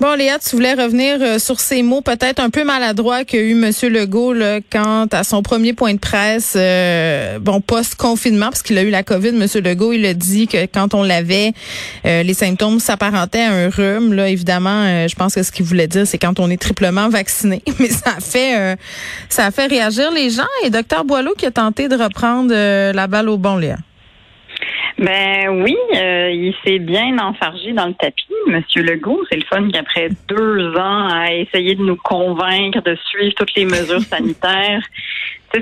Bon, Léa, tu voulais revenir euh, sur ces mots peut-être un peu maladroits qu'a eu M. Legault là, à son premier point de presse, euh, bon, post-confinement, parce qu'il a eu la COVID. M. Legault, il a dit que quand on l'avait, euh, les symptômes s'apparentaient à un rhume. Là, évidemment, je pense que ce qu'il voulait dire, c'est quand on est triplement vacciné. Mais ça a fait, ça a fait réagir les gens. Et Dr Boileau qui a tenté de reprendre la balle au bon, Léa. Ben oui, euh, il s'est bien enfargé dans le tapis, Monsieur Legault. C'est le fun qu'après deux ans à essayer de nous convaincre de suivre toutes les mesures sanitaires,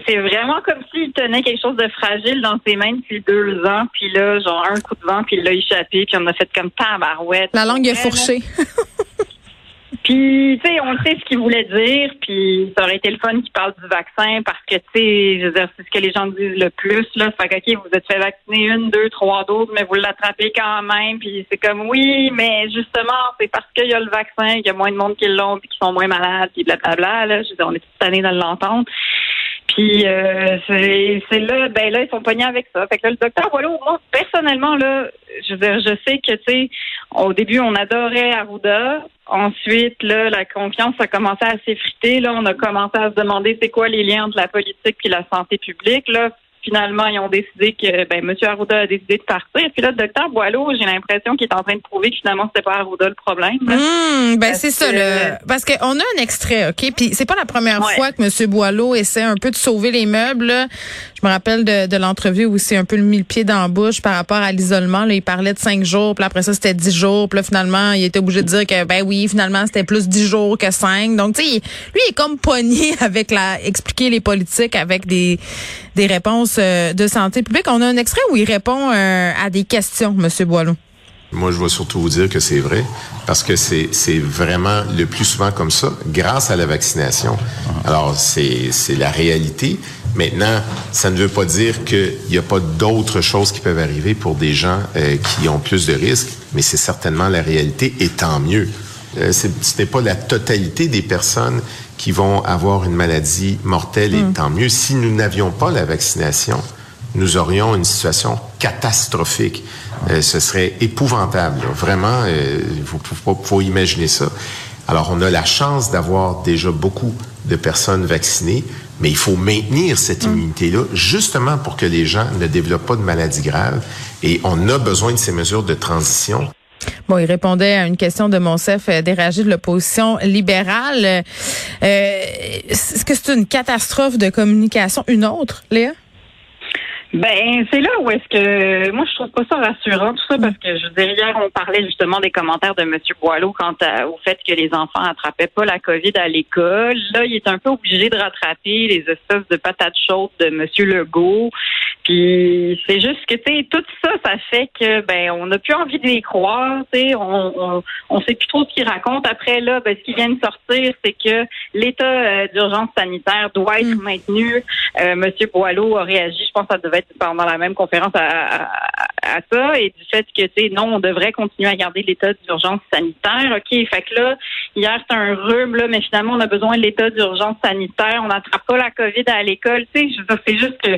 c'est vraiment comme s'il tenait quelque chose de fragile dans ses mains depuis deux ans, puis là, genre un coup de vent, puis il l'a échappé, puis on a fait comme tabarouette. La langue est fourchée. Puis, tu sais, on sait ce qu'il voulait dire, puis ça aurait été le fun qu'il parle du vaccin parce que, tu sais, je veux dire, c'est ce que les gens disent le plus, là. Fait que, OK, vous êtes fait vacciner une, deux, trois doses, mais vous l'attrapez quand même, puis c'est comme, oui, mais justement, c'est parce qu'il y a le vaccin qu'il y a moins de monde qui l'ont, puis qui sont moins malades, puis blablabla, là. Je veux dire, on est toute année dans l'entendre. Puis euh, c'est là, ben là, ils sont pognés avec ça. Fait que là, le docteur voilà, moi, personnellement, là, je veux dire, je sais que, tu sais, au début, on adorait Arruda. Ensuite, là, la confiance a commencé à s'effriter. Là, on a commencé à se demander c'est quoi les liens entre la politique et la santé publique. Là, finalement, ils ont décidé que ben, M. Arruda a décidé de partir. Puis là, le docteur Boileau, j'ai l'impression qu'il est en train de prouver que finalement, c'était pas Arruda le problème. Mmh, ben c'est ça. Le... Parce qu'on a un extrait, OK? Puis c'est pas la première fois que M. Boileau essaie un peu de sauver les meubles. Je me rappelle de, de l'entrevue où c'est un peu le mille pieds dans la bouche par rapport à l'isolement. Il parlait de cinq jours, puis après ça, c'était dix jours. Puis là, finalement, il était obligé de dire que, ben oui, finalement, c'était plus dix jours que cinq. Donc, tu sais, lui, il est comme pogné avec la... expliquer les politiques avec des, des réponses euh, de santé publique. On a un extrait où il répond euh, à des questions, M. Boileau. Moi, je vais surtout vous dire que c'est vrai, parce que c'est, c'est vraiment le plus souvent comme ça, grâce à la vaccination. Alors, c'est, c'est la réalité. Maintenant, ça ne veut pas dire qu'il n'y a pas d'autres choses qui peuvent arriver pour des gens euh, qui ont plus de risques, mais c'est certainement la réalité, et tant mieux. Euh, ce n'est pas la totalité des personnes qui vont avoir une maladie mortelle et mm. tant mieux. Si nous n'avions pas la vaccination, nous aurions une situation catastrophique. Euh, ce serait épouvantable. Vraiment, il euh, faut, imaginer ça. Alors, on a la chance d'avoir déjà beaucoup de personnes vaccinées, mais il faut maintenir cette mm. immunité-là, justement pour que les gens ne développent pas de maladies graves. Et on a besoin de ces mesures de transition. Bon, il répondait à une question de Monsef euh, Déragé de l'opposition libérale. Euh, Est-ce que c'est une catastrophe de communication? Une autre, Léa? Ben, c'est là où est-ce que moi je trouve pas ça rassurant tout ça parce que je veux dire hier on parlait justement des commentaires de M. Boileau quant au fait que les enfants attrapaient pas la COVID à l'école. Là, il est un peu obligé de rattraper les espèces de patates chaudes de M. Legault. Puis c'est juste que tu sais tout ça, ça fait que ben on n'a plus envie de les croire. Tu sais, on, on, on sait plus trop ce qu'ils racontent. Après là, ben, ce qui vient de sortir, c'est que l'état euh, d'urgence sanitaire doit être mm. maintenu. Euh, M. Boileau a réagi, je pense, que ça devait pendant la même conférence à, ça et du fait que, tu sais, non, on devrait continuer à garder l'état d'urgence sanitaire. OK, fait que là, hier, c'est un rhume, là, mais finalement, on a besoin de l'état d'urgence sanitaire. On n'attrape pas la COVID à l'école. Tu sais, c'est juste que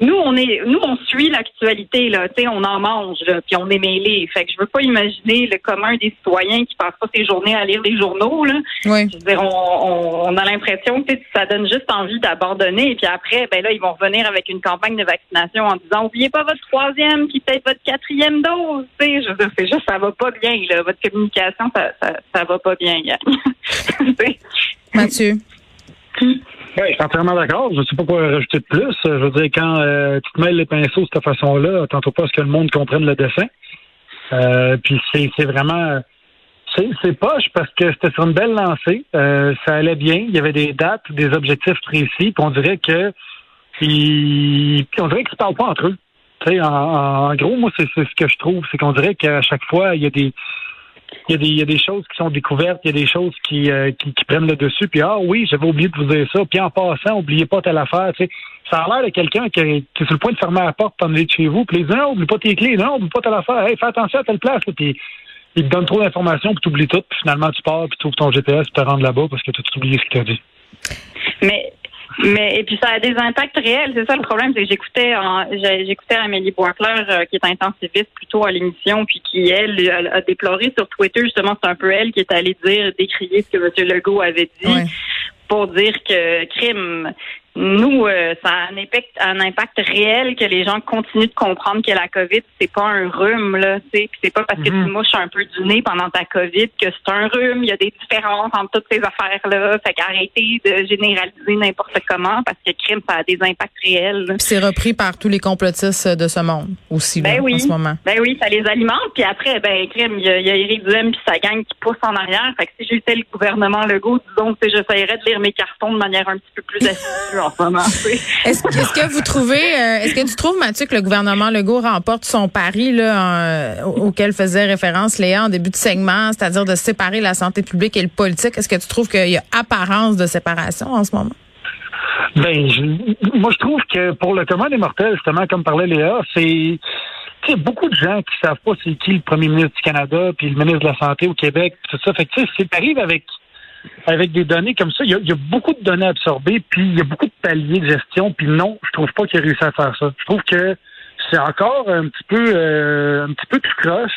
nous, on est, nous, on suit l'actualité, là. Tu sais, on en mange, là, puis on est mêlé. Fait que je veux pas imaginer le commun des citoyens qui passent pas ses journées à lire les journaux, là. Oui. Je veux dire, on, on, a l'impression que ça donne juste envie d'abandonner. Et puis après, ben là, ils vont revenir avec une campagne de vaccination en disant, oubliez pas votre troisième, puis peut-être votre quatrième dose. Tu sais, je veux dire, c'est juste, ça va pas bien, là. Votre communication, ça, ça, ça va pas bien, Mathieu. Oui, je suis entièrement d'accord. Je ne sais pas quoi rajouter de plus. Je veux dire, quand euh, tu te mêles les pinceaux de cette façon-là, tantôt pas à ce que le monde comprenne le dessin. Euh, puis c'est vraiment... C'est poche parce que c'était sur une belle lancée. Euh, ça allait bien. Il y avait des dates, des objectifs précis. Puis on dirait que... Ils, on dirait qu'ils ne parlent pas entre eux. En, en gros, moi, c'est ce que je trouve. C'est qu'on dirait qu'à chaque fois, il y a des il y, a des, il y a des choses qui sont découvertes, il y a des choses qui, euh, qui, qui, prennent le dessus, puis ah oui, j'avais oublié de vous dire ça, puis en passant, oubliez pas telle affaire, tu sais. Ça a l'air de quelqu'un qui, qui, est sur le point de fermer la porte aller de chez vous, puis il dit non, oublie pas tes clés, non, oublie pas telle affaire, hey, fais attention à telle place, puis il te donne trop d'informations, puis tu oublies tout, puis finalement tu pars, puis tu ouvres ton GPS, puis tu te rends là-bas parce que tu as oublié ce qu'il t'a dit. Mais mais et puis ça a des impacts réels, c'est ça le problème, c'est que j'écoutais j'écoutais Amélie Boisclair euh, qui est intensiviste plutôt à l'émission puis qui elle a, déploré sur Twitter justement c'est un peu elle qui est allée dire décrier ce que M. Legault avait dit pour dire que crime nous, euh, ça a un impact, un impact réel que les gens continuent de comprendre que la COVID, c'est pas un rhume, là, tu sais, c'est pas parce que tu mhm. mouches un peu du nez pendant ta COVID que c'est un rhume. Il y a des différences entre toutes ces affaires-là. Fait qu'arrêtez de généraliser n'importe comment parce que crime, ça a des impacts réels. C'est repris par tous les complotistes de ce monde aussi, ben oui. en ce moment. Ben oui, ça les alimente. Puis après, ben, crime, il y a, y a Éric Duhem puis sa gang qui pousse en arrière. Fait que si j'étais le gouvernement Legault, disons que j'essayerais de lire mes cartons de manière un petit peu plus assidue Est-ce que vous trouvez, euh, est-ce que tu trouves, Mathieu, que le gouvernement Legault remporte son pari là, auquel faisait référence Léa en début de segment, c'est-à-dire de séparer la santé publique et le politique? Est-ce que tu trouves qu'il y a apparence de séparation en ce moment? Ben, moi, je trouve que pour le commun des mortels, justement, comme parlait Léa, c'est il y a beaucoup de gens qui savent pas c'est qui le premier ministre du Canada, puis le ministre de la Santé au Québec, tout ça. Fait que, tu sais, c'est arrive avec avec des données comme ça, il y, a, beaucoup de données absorbées, puis il y a beaucoup de paliers de gestion, puis non, je trouve pas qu'il a réussi à faire ça. Je trouve que c'est encore un petit peu euh, un petit peu plus croche,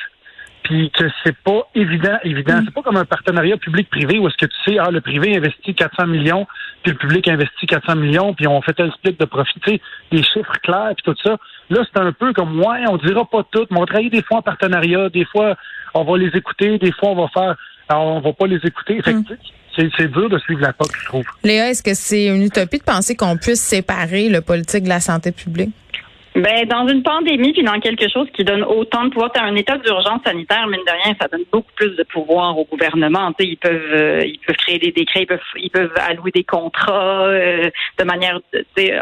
puis que c'est pas évident, évident. Mm. C'est pas comme un partenariat public-privé où est-ce que tu sais, ah, le privé investit 400 millions, puis le public investit 400 millions, puis on fait tel split de profit, tu sais, des chiffres clairs, puis tout ça. Là, c'est un peu comme, ouais, on dira pas tout, mais on va travailler des fois en partenariat, des fois, on va les écouter, des fois, on va faire on va pas les écouter. Fait mm. c'est dur de suivre la POC, je trouve. Léa, est-ce que c'est une utopie de penser qu'on puisse séparer le politique de la santé publique? Ben, dans une pandémie, puis dans quelque chose qui donne autant de pouvoir, as un état d'urgence sanitaire, mine de rien, ça donne beaucoup plus de pouvoir au gouvernement. ils peuvent, euh, ils peuvent créer des décrets, ils peuvent, ils peuvent allouer des contrats euh, de manière,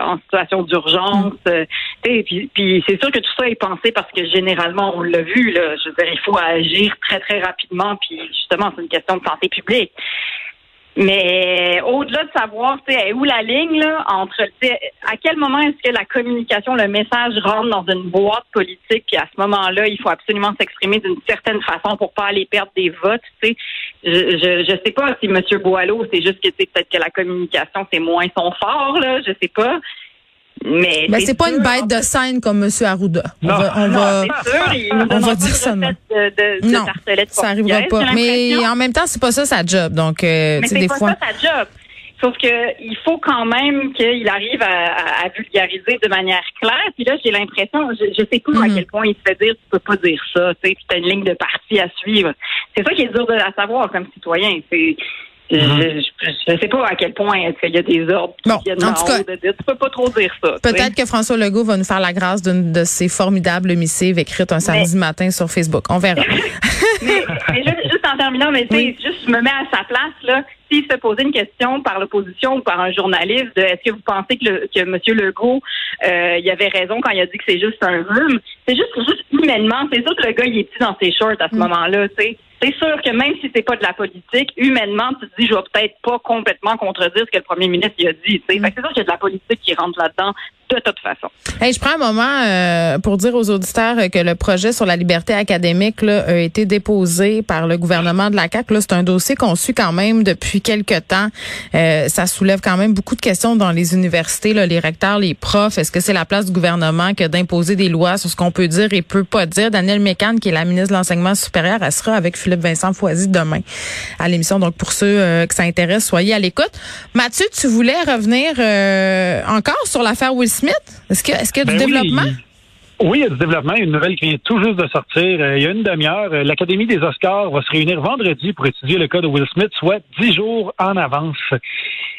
en situation d'urgence. Euh, puis, puis c'est sûr que tout ça est pensé parce que généralement, on l'a vu. Là, je veux dire, il faut agir très très rapidement. Puis justement, c'est une question de santé publique. Mais au-delà de savoir, tu sais, où la ligne là entre, à quel moment est-ce que la communication, le message rentre dans une boîte politique, puis à ce moment-là, il faut absolument s'exprimer d'une certaine façon pour pas aller perdre des votes. Tu sais, je, je, je sais pas si M. Boileau, c'est juste que peut-être que la communication c'est moins son fort là, je sais pas. Mais ben, c'est pas une bête de scène comme M. Arruda. On va, on va, on va dire ça. non, ça arrivera pas. Mais en même temps, c'est pas ça sa job. Donc, euh, mais c'est pas ça sa job. Sauf que il faut quand même qu'il arrive à, à, vulgariser de manière claire. Puis là, j'ai l'impression, je, je sais pas à mhm. quel point il se fait dire tu peux pas dire ça, tu sais, tu as une ligne de parti à suivre. C'est ça qui est dur de la savoir comme citoyen. C'est Mhm. Je ne sais pas à quel point est-ce qu'il y a des ordres qui viennent en, tout cas, de dire. Tu peux pas trop dire ça. Peut-être que François Legault va nous faire la grâce d'une de ses formidables missives écrites un samedi matin sur Facebook. On verra. mais, juste, en terminant, mais oui. juste je me mets à sa place là. S'il se posait une question par l'opposition ou par un journaliste, est-ce que vous pensez que, le, que M. Legault, euh, il avait raison quand il a dit que c'est juste un rhume? C'est juste, juste humainement, c'est sûr que le gars, il est petit dans ses shorts à ce mm. moment-là, tu sais c'est sûr que même si c'est pas de la politique, humainement, tu te dis, je vais peut-être pas complètement contredire ce que le premier ministre a dit. C'est sûr qu'il y a de la politique qui rentre là-dedans de toute façon. Hey, je prends un moment euh, pour dire aux auditeurs que le projet sur la liberté académique là, a été déposé par le gouvernement de la CAQ. C'est un dossier qu'on suit quand même depuis quelques temps. Euh, ça soulève quand même beaucoup de questions dans les universités, là, les recteurs, les profs. Est-ce que c'est la place du gouvernement que d'imposer des lois sur ce qu'on peut dire et peut pas dire? Daniel Mécan, qui est la ministre de l'Enseignement supérieur, elle sera avec Philippe Vincent Foisy demain à l'émission. Donc, pour ceux euh, que ça intéresse, soyez à l'écoute. Mathieu, tu voulais revenir encore sur l'affaire Will est-ce qu'il est y a du ben développement? Oui. il y a du développement. Une nouvelle qui vient tout juste de sortir. Euh, il y a une demi-heure, euh, l'Académie des Oscars va se réunir vendredi pour étudier le cas de Will Smith, soit dix jours en avance.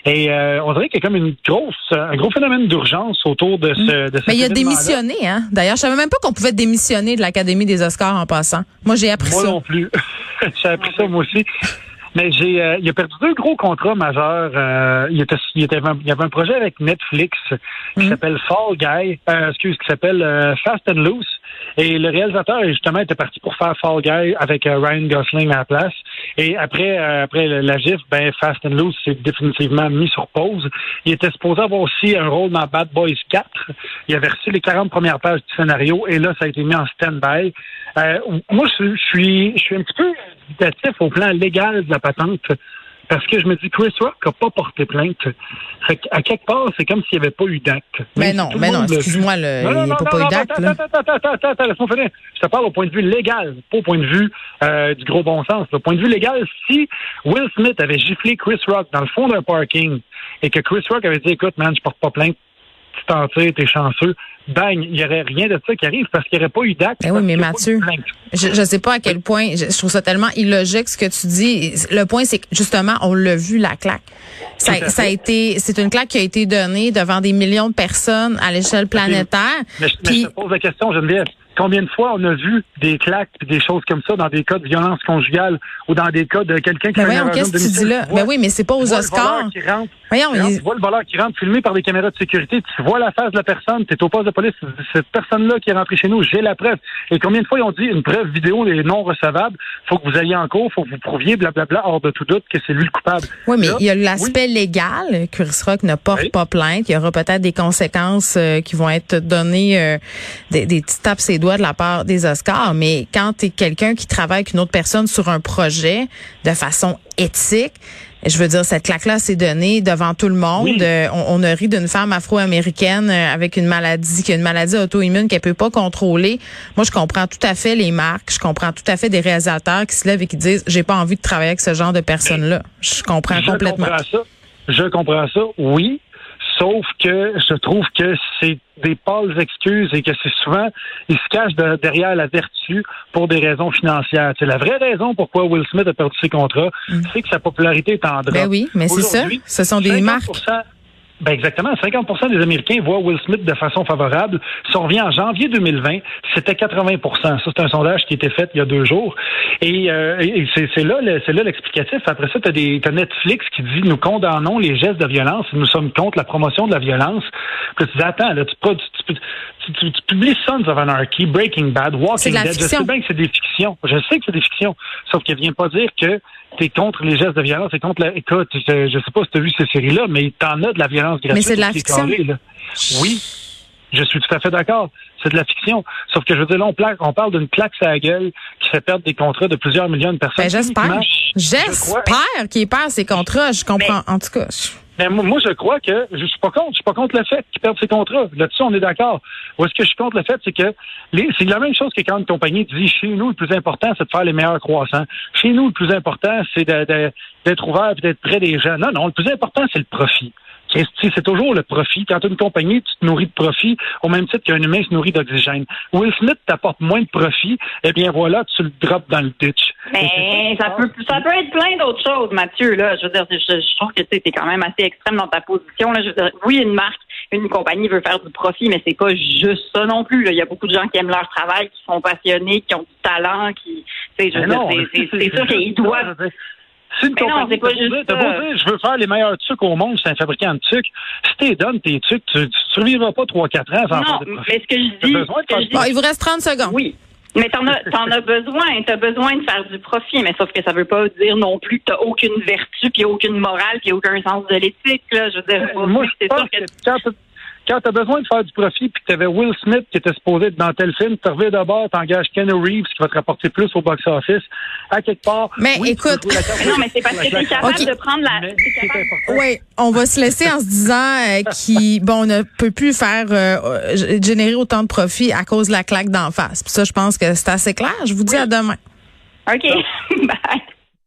Et euh, on dirait qu'il y a comme une grosse, un gros phénomène d'urgence autour de ce. De Mais il a démissionné, hein. D'ailleurs, je savais même pas qu'on pouvait démissionner de l'Académie des Oscars en passant. Moi, j'ai appris ça. Moi non plus. j'ai appris ça moi aussi. Mais j'ai, euh, il a perdu deux gros contrats majeurs. Euh, il, était, il, était, il y avait un projet avec Netflix qui s'appelle Fall Guy, euh, excuse, qui s'appelle euh, Fast and Loose. Et le réalisateur, justement, était parti pour faire Fall Guy avec euh, Ryan Gosling à la place. Et après, euh, après la gif, ben Fast and Loose s'est définitivement mis sur pause. Il était supposé avoir aussi un rôle dans Bad Boys 4. Il avait reçu les 40 premières pages du scénario et là, ça a été mis en stand-by. Euh, moi, je, je suis, je suis un petit peu dubitatif au plan légal de la patente. Parce que je me dis, Chris Rock n'a pas porté plainte. Fait à quelque part, c'est comme s'il n'y avait pas eu d'acte. Mais non, mais non, excuse-moi, il n'y a pas, eu d'acte. Attends, attends, attends, attends, attends, laisse-moi finir. Je te parle au point de vue légal, pas au point de vue euh, du gros bon sens. Au point de vue légal, si Will Smith avait giflé Chris Rock dans le fond d'un parking et que Chris Rock avait dit, écoute, man, je porte pas plainte, tu t'en tires, t'es chanceux, bang, il n'y aurait rien de ça qui arrive parce qu'il n'y aurait pas eu d'acte. Ben oui, mais Mathieu, je ne sais pas à quel point, je, trouve ça tellement illogique ce que tu dis. Le point, c'est que justement, on l'a vu, la claque. Ça, ça, a été, c'est une claque qui a été donnée devant des millions de personnes à l'échelle planétaire. Mais, mais je te pose la question, Geneviève. Combien de fois on a vu des claques et des choses comme ça dans des cas de violence conjugale ou dans des cas de quelqu'un qui ben voyons, qu'est-ce que tu dis là? Ben oui, mais c'est pas aux Oscars. voyons, il... Tu vois le voleur qui rentre filmé par des caméras de sécurité, tu vois la face de la personne, tu es au poste de police, cette personne-là qui est rentrée chez nous, j'ai la preuve. Et combien de fois ils ont dit une preuve vidéo est non recevable, faut que vous alliez en cours, faut que vous prouviez, blablabla, hors de tout doute que c'est lui le coupable. Oui, mais il y a l'aspect légal. Chris Rock ne porte pas plainte. Il y aura peut-être des conséquences euh, qui vont être données, euh, des, des petites tapes ses doigts de la part des Oscars. Mais quand tu es quelqu'un qui travaille avec une autre personne sur un projet de façon éthique, je veux dire, cette claque-là s'est donnée devant tout le monde. Euh, on, a ri d'une femme afro-américaine euh, avec une maladie, qui a une maladie auto-immune qu'elle peut pas contrôler. Moi, je comprends tout à fait les marques. Je comprends tout à fait des réalisateurs qui se lèvent et qui disent, j'ai pas envie de travailler avec ce genre de personnes-là. Je comprends je complètement. Comprends ça. Je comprends ça. Oui. Sauf que je trouve que c'est des pâles excuses et que c'est souvent, ils se cachent derrière la vertu pour des raisons financières. C'est la vraie raison pourquoi Will Smith a perdu ses contrats, mm. c'est que sa popularité est en drop. Ben oui, mais c'est ça. Ce sont des marques. Ben exactement. 50 des Américains voient Will Smith de façon favorable. Si on revient en janvier 2020, c'était 80 Ça, c'est un sondage qui a été fait il y a deux jours. Et, euh, c'est là, c'est là l'explicatif. Après ça, tu as, Netflix qui dit nous condamnons les gestes de violence. Nous sommes contre la promotion de la violence. Puis tu dis attends, là, tu, tu, tu, tu, publies Sons of Anarchy, Breaking Bad, Walking Dead. Je sais bien que c'est des fictions. Je sais que c'est des fictions. Sauf qu'elle vient pas dire que tu es contre les gestes de violence, et contre la. Écoute, je, je sais pas si tu as vu ces séries-là, mais t'en as de la violence Mais c'est de la fiction. Oui. Je suis tout à fait d'accord. C'est de la fiction. Sauf que je veux dire, là, on, on parle d'une claque à la gueule qui fait perdre des contrats de plusieurs millions de personnes. Ben, j'espère. J'espère qu'il perd ses contrats. Je comprends. En tout cas. Mais moi, je crois que je suis pas contre. Je suis pas contre le fait qu'ils perdent ses contrats. Là-dessus, on est d'accord. Où est-ce que je suis contre le fait, c'est que c'est la même chose que quand une compagnie dit chez nous, le plus important, c'est de faire les meilleurs croissants. Chez nous, le plus important, c'est d'être ouvert et d'être près des gens. Non, non, le plus important, c'est le profit c'est toujours le profit. Quand une compagnie, tu te nourris de profit au même titre qu'un humain se nourrit d'oxygène. Will Smith t'apporte moins de profit, eh bien voilà, tu le drops dans le ditch. Mais ça peut, ça peut être plein d'autres choses, Mathieu. Là, je veux dire, je, trouve que tu es quand même assez extrême dans ta position. Là. Je veux dire, oui, une marque, une compagnie veut faire du profit, mais c'est pas juste ça non plus. Là. Il y a beaucoup de gens qui aiment leur travail, qui sont passionnés, qui ont du talent, qui, c'est sûr qu'ils doivent si une compagnie pas juste beau dire, je veux faire les meilleurs trucs au monde, c'est un fabricant de sucre. Si tu donnes tes trucs, tu ne survivras pas 3-4 ans sans Non, mais ce que je dis... Bon, il vous reste 30 secondes. Oui. Mais t'en as, t'en as besoin, t'as besoin de faire du profit, mais sauf que ça veut pas dire non plus que t'as aucune vertu, puis aucune morale, puis aucun sens de l'éthique, là. Je veux dire, moi, c'est sûr que quand tu as besoin de faire du profit puis que tu avais Will Smith qui était supposé être dans tel film, tu reviens d'abord, tu engages Ken Reeves qui va te rapporter plus au box-office. À quelque part. Mais écoute. non, mais c'est parce que tu es capable de prendre la. Oui, on va se laisser en se disant euh, qui, bon, on ne peut plus faire euh, générer autant de profit à cause de la claque d'en face. Puis ça, je pense que c'est assez clair. Je vous dis à demain. OK. Bye.